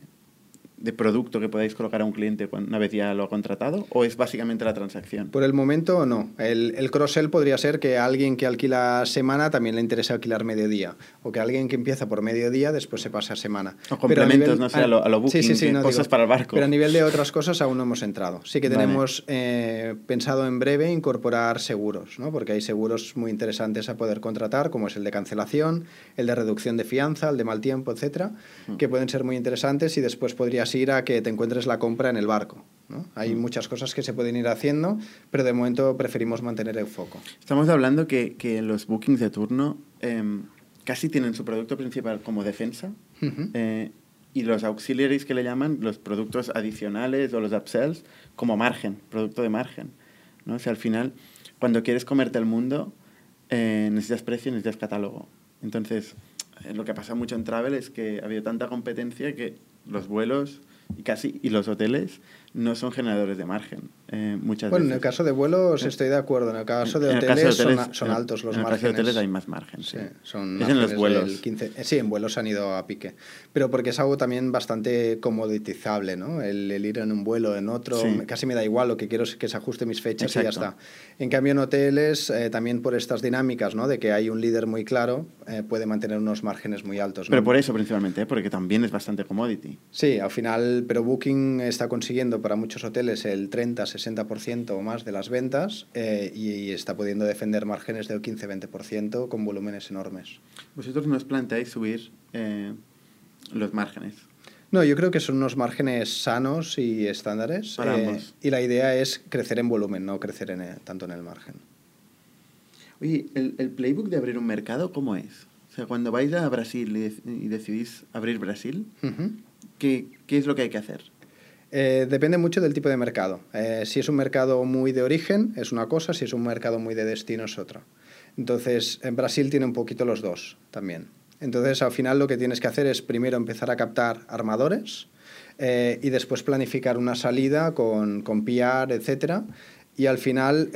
de producto que podáis colocar a un cliente una vez ya lo ha contratado? ¿O es básicamente la transacción? Por el momento no. El, el cross-sell podría ser que a alguien que alquila semana también le interese alquilar mediodía. O que alguien que empieza por mediodía después se pasa a semana. O complementos, no sé, a lo, a lo booking, sí, sí, sí, cosas para el barco. Pero a nivel de [laughs] otras cosas aún no hemos entrado. Sí que tenemos eh, pensado en breve incorporar seguros, ¿no? porque hay seguros muy interesantes a poder contratar, como es el de cancelación, el de reducción de fianza, el de mal tiempo, etcétera, mm. que pueden ser muy interesantes y después podría ir a que te encuentres la compra en el barco. ¿no? Hay mm. muchas cosas que se pueden ir haciendo, pero de momento preferimos mantener el foco. Estamos hablando que, que los bookings de turno eh, casi tienen su producto principal como defensa uh -huh. eh, y los auxiliaries que le llaman, los productos adicionales o los upsells, como margen, producto de margen. ¿no? O sea, al final, cuando quieres comerte el mundo, eh, necesitas precio, necesitas catálogo. Entonces, eh, lo que pasa mucho en travel es que ha habido tanta competencia que los vuelos y casi y los hoteles no son generadores de margen eh, muchas bueno, veces. en el caso de vuelos estoy de acuerdo. En el caso de, hoteles, caso de hoteles, son, son, altos los en márgenes. En el caso de hoteles hay más margen. Sí, sí son es en los vuelos. 15, eh, sí, en vuelos han ido a pique. Pero porque es algo también bastante comoditizable, ¿no? El, el ir en un vuelo, en otro, sí. casi me da igual. Lo que quiero es que se ajuste mis fechas Exacto. y ya está. En cambio, en hoteles, eh, también por estas dinámicas, ¿no? De que hay un líder muy claro, eh, puede mantener unos márgenes muy altos. ¿no? Pero por eso principalmente, ¿eh? porque también es bastante commodity. Sí, al final, pero Booking está consiguiendo para muchos hoteles el 30-60% o más de las ventas eh, y, está pudiendo defender márgenes del 15-20% con volúmenes enormes. ¿Vosotros no os planteáis subir eh, los márgenes? No, yo creo que son unos márgenes sanos y estándares. Para eh, ambos. Y la idea es crecer en volumen, no crecer en el, tanto en el margen. Oye, ¿el, ¿el, playbook de abrir un mercado cómo es? O sea, cuando vais a Brasil y, y decidís abrir Brasil, uh -huh. ¿qué, ¿qué es lo que hay que hacer? Eh, depende mucho del tipo de mercado. Eh, si es un mercado muy de origen, es una cosa, si es un mercado muy de destino, es otra. Entonces, en Brasil tiene un poquito los dos también. Entonces, al final lo que tienes que hacer es primero empezar a captar armadores eh, y después planificar una salida con, con PR, etc. Y al final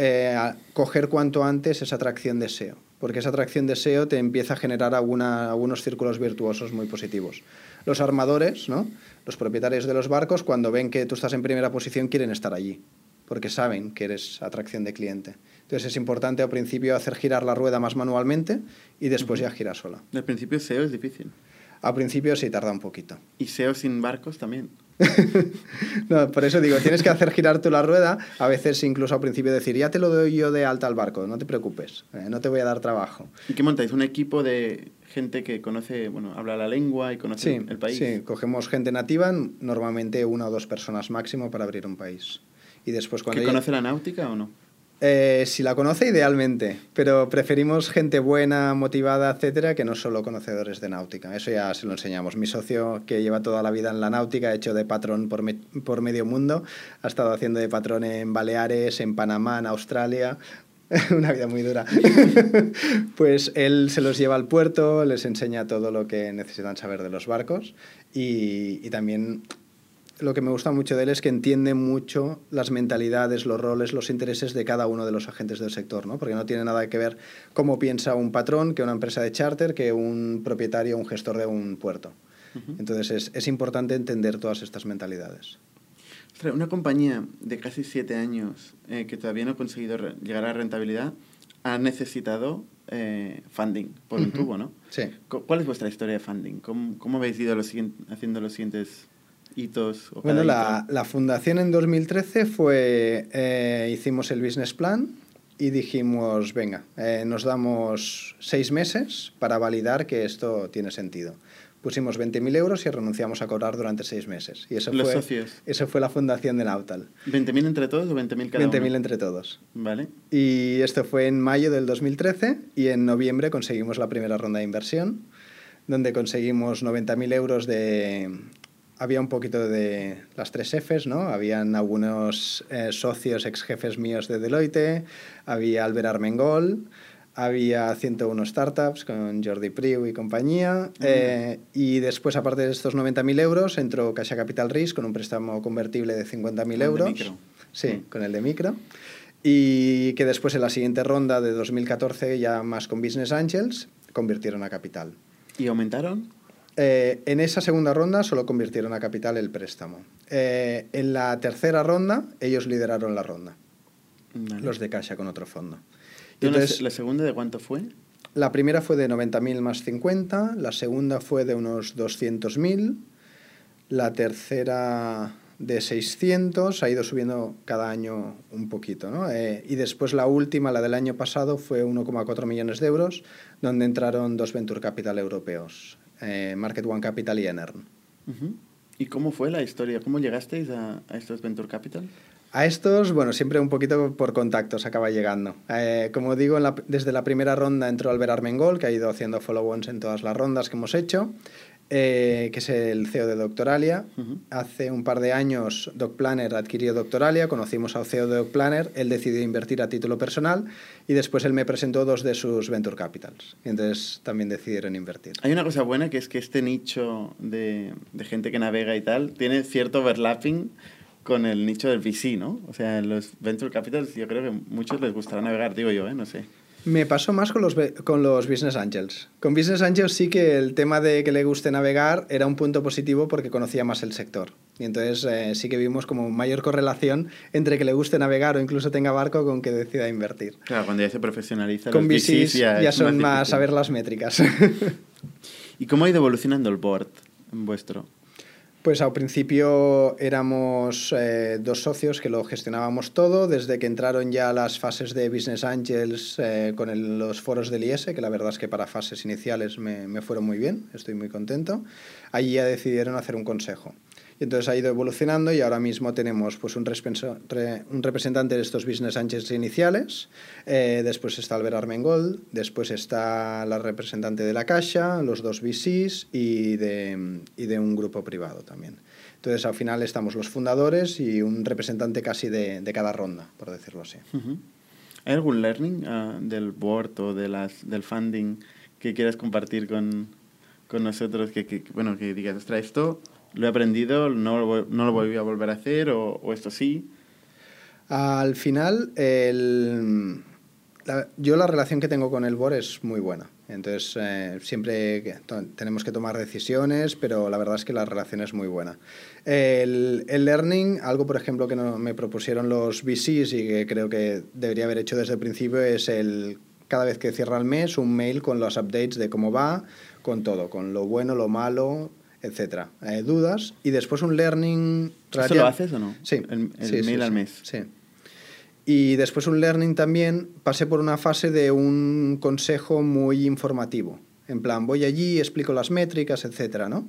coger cuanto antes esa atracción de SEO, porque esa atracción de SEO te empieza a generar algunos círculos virtuosos muy positivos. Los armadores, ¿no? Los propietarios de los barcos, cuando ven que tú estás en primera posición, quieren estar allí, porque saben que eres atracción de cliente. Entonces es importante al principio hacer girar la rueda más manualmente y después uh -huh. ya gira sola. Al principio SEO es difícil. Al principio sí tarda un poquito. ¿Y SEO sin barcos también? [laughs] no, por eso digo, tienes que hacer girar tú la rueda, a veces incluso al principio decir, ya te lo doy yo de alta al barco, no te preocupes, eh, no te voy a dar trabajo. ¿Y qué montáis? ¿Un equipo de gente que conoce, bueno, habla la lengua y conoce sí, el país? Sí, cogemos gente nativa, normalmente una o dos personas máximo para abrir un país. Y después cuando ¿Que conoce la náutica o no? Eh, si la conoce, idealmente, pero preferimos gente buena, motivada, etcétera, que no solo conocedores de náutica. Eso ya se lo enseñamos. Mi socio, que lleva toda la vida en la náutica, ha hecho de patrón por, me por medio mundo, ha estado haciendo de patrón en Baleares, en Panamá, en Australia. [laughs] Una vida muy dura. [laughs] pues él se los lleva al puerto, les enseña todo lo que necesitan saber de los barcos y, y también lo que me gusta mucho de él es que entiende mucho las mentalidades, los roles, los intereses de cada uno de los agentes del sector, ¿no? Porque no tiene nada que ver cómo piensa un patrón que una empresa de charter, que un propietario un gestor de un puerto. Uh -huh. Entonces es, es, importante entender todas estas mentalidades. Una compañía de casi siete años eh, que todavía no ha conseguido llegar a rentabilidad ha necesitado eh, funding por un tubo, ¿no? Sí. ¿Cuál es vuestra historia de funding? ¿Cómo, cómo habéis ido los haciendo los siguientes hitos? O bueno, la, la, fundación en 2013 fue, eh, hicimos el business plan y dijimos, venga, nos damos seis meses para validar que esto tiene sentido pusimos 20.000 euros y renunciamos a cobrar durante seis meses. Y eso Los fue, socios. Eso fue la fundación de Nautal. ¿20.000 entre todos o 20.000 cada 20.000 entre todos. Vale. Y esto fue en mayo del 2013 y en noviembre conseguimos la primera ronda de inversión, donde conseguimos 90.000 euros de... Había un poquito de las tres Fs, ¿no? Habían algunos eh, socios, ex jefes míos de Deloitte, había Albert Armengol, había 101 startups con Jordi Priu y compañía. Eh, y después, aparte de estos 90.000 euros, entró Caixa Capital Risk con un préstamo convertible de 50.000 euros. De micro. Sí, con el de micro. Y que después, en la siguiente ronda de 2014, ya más con Business Angels, convirtieron a capital. ¿Y aumentaron? Eh, en esa segunda ronda solo convirtieron a capital el préstamo. Eh, en la tercera ronda, ellos lideraron la ronda. Los de Caixa con otro fondo. Entonces, ¿La segunda de cuánto fue? La primera fue de 90.000 más 50, la segunda fue de unos 200.000, la tercera de 600, ha ido subiendo cada año un poquito. ¿no? Eh, y después la última, la del año pasado, fue 1,4 millones de euros, donde entraron dos Venture Capital europeos, eh, Market One Capital y Enern. ¿Y cómo fue la historia? ¿Cómo llegasteis a, a estos Venture Capital? A estos, bueno, siempre un poquito por contactos acaba llegando. Eh, como digo, desde la primera ronda entró Albert Armengol, que ha ido haciendo follow-ons en todas las rondas que hemos hecho, eh, que es el CEO de Doctoralia. Hace un par de años DocPlanner adquirió Doctoralia, conocimos al CEO de Docplanner, él decidió invertir a título personal y después él me presentó dos de sus Venture Capitals. Y entonces también decidieron invertir. Hay una cosa buena que es que este nicho de, de gente que navega y tal tiene cierto overlapping con el nicho del VC, ¿no? O sea, los venture capitals yo creo que a muchos les gustará navegar, digo yo, ¿eh? No sé. Me pasó más con los, con los Business Angels. Con Business Angels sí que el tema de que le guste navegar era un punto positivo porque conocía más el sector. Y entonces eh, sí que vimos como mayor correlación entre que le guste navegar o incluso tenga barco con que decida invertir. Claro, cuando ya se profesionaliza con los VCs, ya, ya son más, más saber las métricas. [laughs] ¿Y cómo ha ido evolucionando el board en vuestro? Pues al principio éramos eh, dos socios que lo gestionábamos todo, desde que entraron ya las fases de Business Angels eh, con los foros del IS, que la verdad es que para fases iniciales me, me fueron muy bien, estoy muy contento. Allí ya decidieron hacer un consejo. Y entonces ha ido evolucionando y ahora mismo tenemos pues, un, un representante de estos business angels iniciales, eh, después está Albert Armengol, después está la representante de la Caixa, los dos VCs y de, y de un grupo privado también. Entonces al final estamos los fundadores y un representante casi de, de cada ronda, por decirlo así. ¿Hay algún learning uh, del board o de las, del funding que quieras compartir con, con nosotros? Que, que, bueno, que digas, ostras, esto lo he aprendido, no lo, no lo voy a volver a hacer o, esto sí. Al final, el, yo la relación que tengo con el BOR es muy buena. Entonces, eh, siempre tenemos que tomar decisiones, pero la verdad es que la relación es muy buena. El, el learning, algo por ejemplo que no, me propusieron los VCs y que creo que debería haber hecho desde el principio, es el cada vez que cierra el mes un mail con los updates de cómo va, con todo, con lo bueno, lo malo, etcétera. Eh, dudas y después un learning... ¿Eso lo haces o no? Sí. El, el sí, mail sí, al mes. Sí. Y después un learning también, pasé por una fase de un consejo muy informativo. En plan, voy allí, explico las métricas, etcétera, ¿no?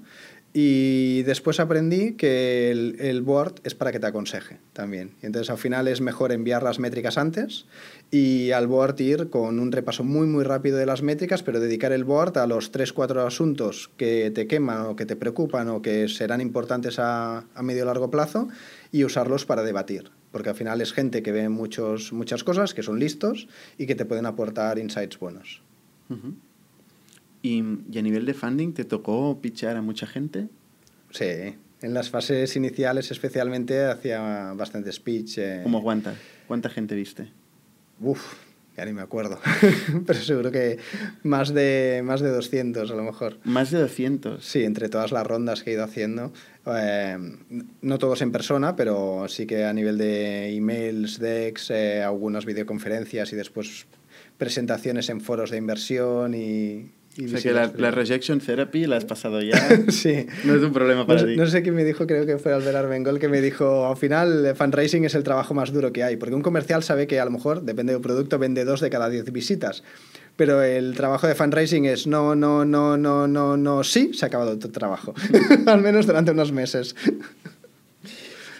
Y después aprendí que el, el, board es para que te aconseje también. Y entonces al final es mejor enviar las métricas antes y al board ir con un repaso muy muy rápido de las métricas, pero dedicar el board a los 3-4 asuntos que te queman o que te preocupan o que serán importantes a, medio o largo plazo y usarlos para debatir. Porque al final es gente que ve muchos, muchas cosas, que son listos y que te pueden aportar insights buenos. ¿Y, ¿Y, a nivel de funding te tocó pitchar a mucha gente? Sí, en las fases iniciales especialmente hacía bastante speech. Eh... ¿Cómo cuánta? ¿Cuánta gente viste? Uf, ya ni me acuerdo, [laughs] pero seguro que más de, más de 200 a lo mejor. Más de 200. Sí, entre todas las rondas que he ido haciendo. Eh, no todos en persona, pero sí que a nivel de emails, decks, eh, algunas videoconferencias y después presentaciones en foros de inversión y, o sea que la, la, rejection therapy la has pasado ya. [laughs] sí. No es un problema para no, ti. No sé quién me dijo, creo que fue Albert Armengol, que me dijo, al final, fundraising es el trabajo más duro que hay. Porque un comercial sabe que a lo mejor, depende del producto, vende dos de cada diez visitas. Pero el trabajo de fundraising es no, no, no, no, no, no, sí, se ha acabado tu trabajo. [laughs] al menos durante unos meses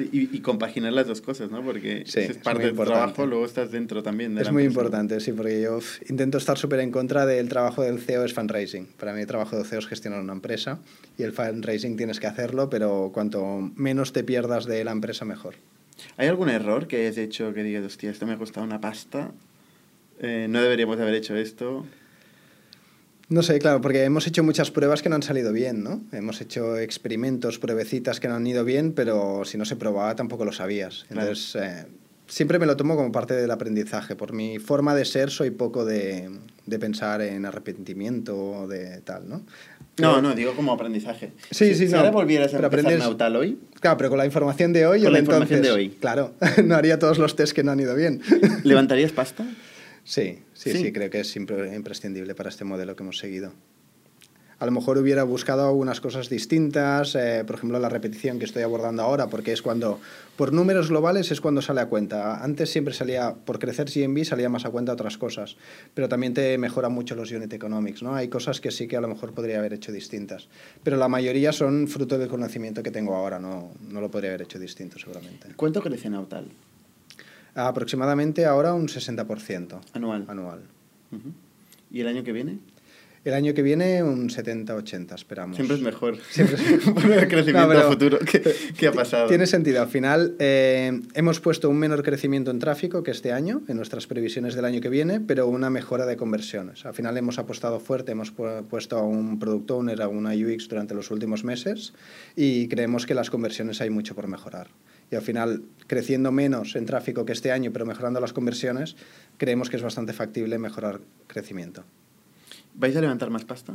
y, compaginar las dos cosas, ¿no? Porque es parte del trabajo, luego estás dentro también. es muy importante, sí, porque yo intento estar súper en contra del trabajo del CEO es fundraising. Para mí el trabajo del CEO es gestionar una empresa y el fundraising tienes que hacerlo, pero cuanto menos te pierdas de la empresa, mejor. ¿Hay algún error que hayas hecho que digas, hostia, esto me ha costado una pasta? Eh, no deberíamos haber hecho esto. No sé, claro, porque hemos hecho muchas pruebas que no han salido bien, ¿no? Hemos hecho experimentos, pruebecitas que no han ido bien, pero si no se probaba tampoco lo sabías. Entonces, eh, siempre me lo tomo como parte del aprendizaje. Por mi forma de ser, soy poco de, de pensar en arrepentimiento o de tal, ¿no? No, no, digo como aprendizaje. Sí, si, sí, si no. ahora volvieras a empezar aprendes... Nautal hoy... Claro, pero con la información de hoy... Con la entonces, información de hoy. Claro, [laughs] no haría todos los test que no han ido bien. ¿Levantarías pasta? Sí, sí, sí, sí, creo que es imprescindible para este modelo que hemos seguido a lo mejor hubiera buscado algunas cosas distintas, eh, por ejemplo la repetición que estoy abordando ahora, porque es cuando, por números globales es cuando sale a cuenta. Antes siempre salía, por crecer GMB salía más a cuenta otras cosas, pero también te mejora mucho los unit economics, ¿no? Hay cosas que sí que a lo mejor podría haber hecho distintas, pero la mayoría son fruto del conocimiento que tengo ahora, no, no lo podría haber hecho distinto seguramente. ¿Cuánto crece Nautal? Aproximadamente ahora un 60%. Anual. Anual. Uh -huh. ¿Y el año que viene? El año que viene un 70-80, esperamos. Siempre es mejor. [laughs] Siempre es mejor [laughs] el crecimiento no, futuro. ¿Qué, ¿Qué, ha pasado? Tiene sentido. Al final eh, hemos puesto un menor crecimiento en tráfico que este año, en nuestras previsiones del año que viene, pero una mejora de conversiones. Al final hemos apostado fuerte, hemos pu puesto a un product owner, a una UX durante los últimos meses y creemos que las conversiones hay mucho por mejorar. Y al final, creciendo menos en tráfico que este año, pero mejorando las conversiones, creemos que es bastante factible mejorar crecimiento. ¿Vais a levantar más pasta?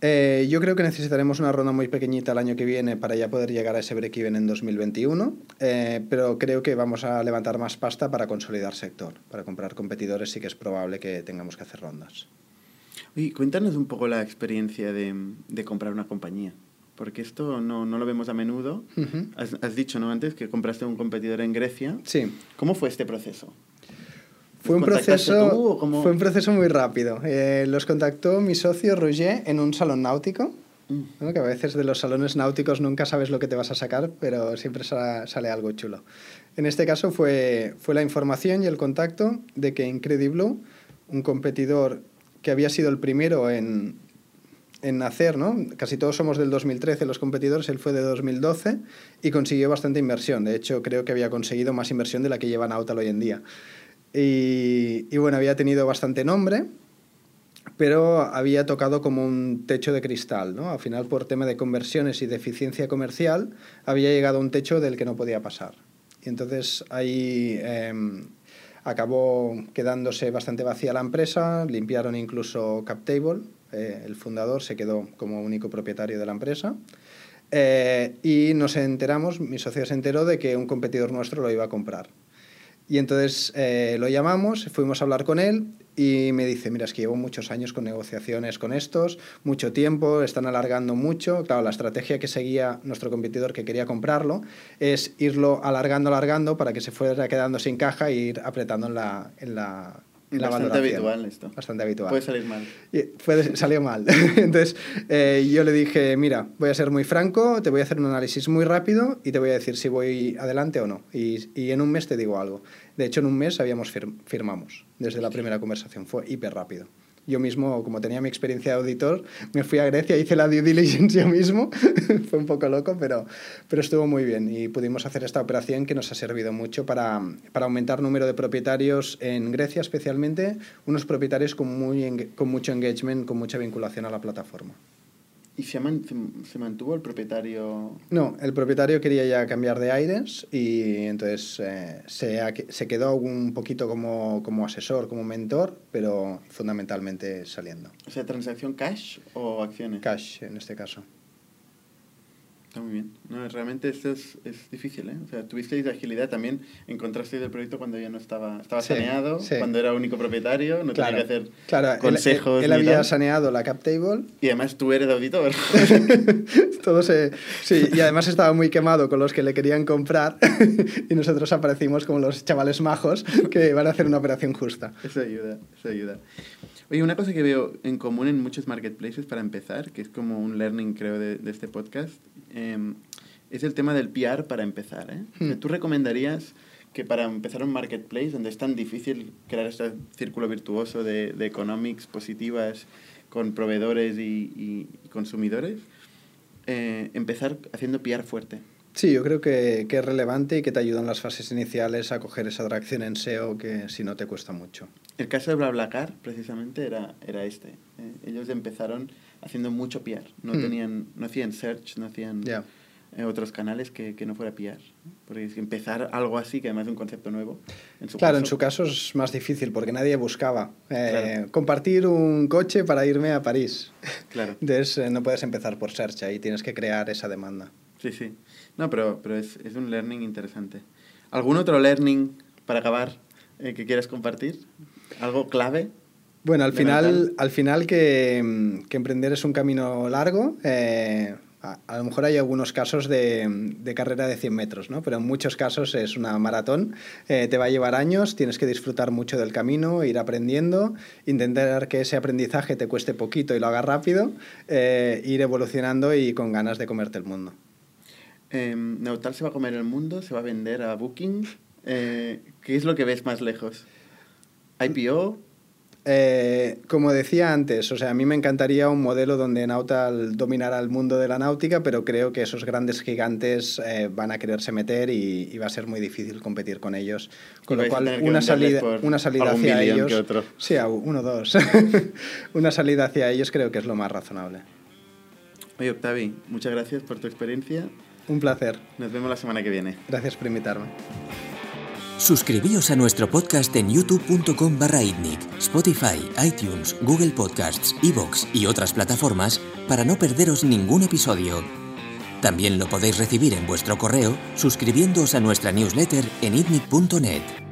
Eh, yo creo que necesitaremos una ronda muy pequeñita el año que viene para ya poder llegar a ese break-even en 2021, eh, pero creo que vamos a levantar más pasta para consolidar sector. Para comprar competidores sí que es probable que tengamos que hacer rondas. Oye, cuéntanos un poco la experiencia de, de comprar una compañía, porque esto no, no, lo vemos a menudo. Uh -huh. has, has, dicho ¿no? antes que compraste un competidor en Grecia. Sí. ¿Cómo fue este proceso? Fue un, proceso, fue un proceso muy rápido. Eh, los contactó mi socio Roger en un salón náutico, mm. ¿no? que a veces de los salones náuticos nunca sabes lo que te vas a sacar, pero siempre sale, algo chulo. En este caso fue, fue la información y el contacto de que Incrediblue, un competidor que había sido el primero en, en nacer, ¿no? Casi todos somos del 2013 los competidores, él fue de 2012 y consiguió bastante inversión. De hecho, creo que había conseguido más inversión de la que lleva Nautal hoy en día. Y, y, bueno, había tenido bastante nombre, pero había tocado como un techo de cristal, ¿no? Al final, por tema de conversiones y de eficiencia comercial, había llegado a un techo del que no podía pasar. Y entonces ahí eh, acabó quedándose bastante vacía la empresa, limpiaron incluso CapTable, eh, el fundador se quedó como único propietario de la empresa. Eh, y nos enteramos, mi socio se enteró de que un competidor nuestro lo iba a comprar. Y entonces eh, lo llamamos, fuimos a hablar con él y me dice, mira, es que llevo muchos años con negociaciones con estos, mucho tiempo, están alargando mucho. Claro, la estrategia que seguía nuestro competidor que quería comprarlo es irlo alargando, alargando para que se fuera quedando sin caja e ir apretando en la, en la, la Bastante habitual esto. Bastante habitual. Puede salir mal. Y puede, salió mal. [laughs] Entonces eh, yo le dije, mira, voy a ser muy franco, te voy a hacer un análisis muy rápido y te voy a decir si voy adelante o no. Y, y en un mes te digo algo. De hecho, en un mes habíamos fir firmamos desde la primera conversación. Fue hiper rápido. Yo mismo, como tenía mi experiencia de auditor, me fui a Grecia, hice la due diligence yo mismo. [laughs] Fue un poco loco, pero, pero estuvo muy bien. Y pudimos hacer esta operación que nos ha servido mucho para, para aumentar número de propietarios en Grecia, especialmente unos propietarios con, muy, con mucho engagement, con mucha vinculación a la plataforma. ¿Y se, se, mantuvo el propietario? No, el propietario quería ya cambiar de aires y entonces eh, se, se, quedó un poquito como, como, asesor, como mentor, pero fundamentalmente saliendo. O sea, transacción cash o acciones? Cash en este caso. Está muy bien. No, realmente esto es, es, difícil, ¿eh? O sea, tuvisteis agilidad también, encontrasteis el proyecto cuando ya no estaba, estaba saneado, cuando era único propietario, no tenía que hacer claro, consejos. Él, él había saneado la cap table. Y además tú eres auditor. [laughs] Todo se, sí, y además estaba muy quemado con los que le querían comprar [laughs] y nosotros aparecimos como los chavales majos que van a hacer una operación justa. Eso ayuda, eso ayuda. Oye, una cosa que veo en común en muchos marketplaces para empezar, que es como un learning creo de, de este podcast, Em, es el tema del PR para empezar. ¿eh? Hmm. ¿Tú recomendarías que para empezar un marketplace donde es tan difícil crear este círculo virtuoso de, de economics positivas con proveedores y, consumidores, eh, empezar haciendo PR fuerte? Sí, yo creo que, que, es relevante y que te ayuda en las fases iniciales a coger esa atracción en SEO que si no te cuesta mucho. El caso de BlaBlaCar, precisamente, era, era este. ¿eh? Ellos empezaron haciendo mucho PR. No, hmm. tenían, no hacían search, no hacían eh, otros canales que, que, no fuera PR. Porque empezar algo así, que además es un concepto nuevo. En su claro, en su caso es más difícil porque nadie buscaba eh, compartir un coche para irme a París. [laughs] Claro. Entonces eh, no puedes empezar por search, ahí tienes que crear esa demanda. Sí, sí. No, pero, pero es, es un learning interesante. ¿Algún otro learning para acabar que quieras compartir? ¿Algo clave? Bueno, al final, al final que, que, emprender es un camino largo. Eh, a, lo mejor hay algunos casos de, de, carrera de 100 metros, ¿no? pero en muchos casos es una maratón. Eh, te va a llevar años, tienes que disfrutar mucho del camino, ir aprendiendo, intentar que ese aprendizaje te cueste poquito y lo hagas rápido, eh, ir evolucionando y con ganas de comerte el mundo. Eh, Neutal se va a comer el mundo, se va a vender a Booking. ¿Qué es lo que ves más lejos? ¿IPO? Eh, como decía antes, o sea, a mí me encantaría un modelo donde Nautal dominara el mundo de la náutica, pero creo que esos grandes gigantes eh, van a quererse meter y, va a ser muy difícil competir con ellos. Con lo cual, una salida, una salida hacia ellos. Sí, uno, dos. [laughs] una salida hacia ellos creo que es lo más razonable. Oye, Octavi, muchas gracias por tu experiencia. Un placer. Nos vemos la semana que viene. Gracias por invitarme. Suscribíos a nuestro podcast en youtube.com barra Spotify, iTunes, Google Podcasts, Evox y otras plataformas para no perderos ningún episodio. También lo podéis recibir en vuestro correo suscribiéndoos a nuestra newsletter en itnic.net.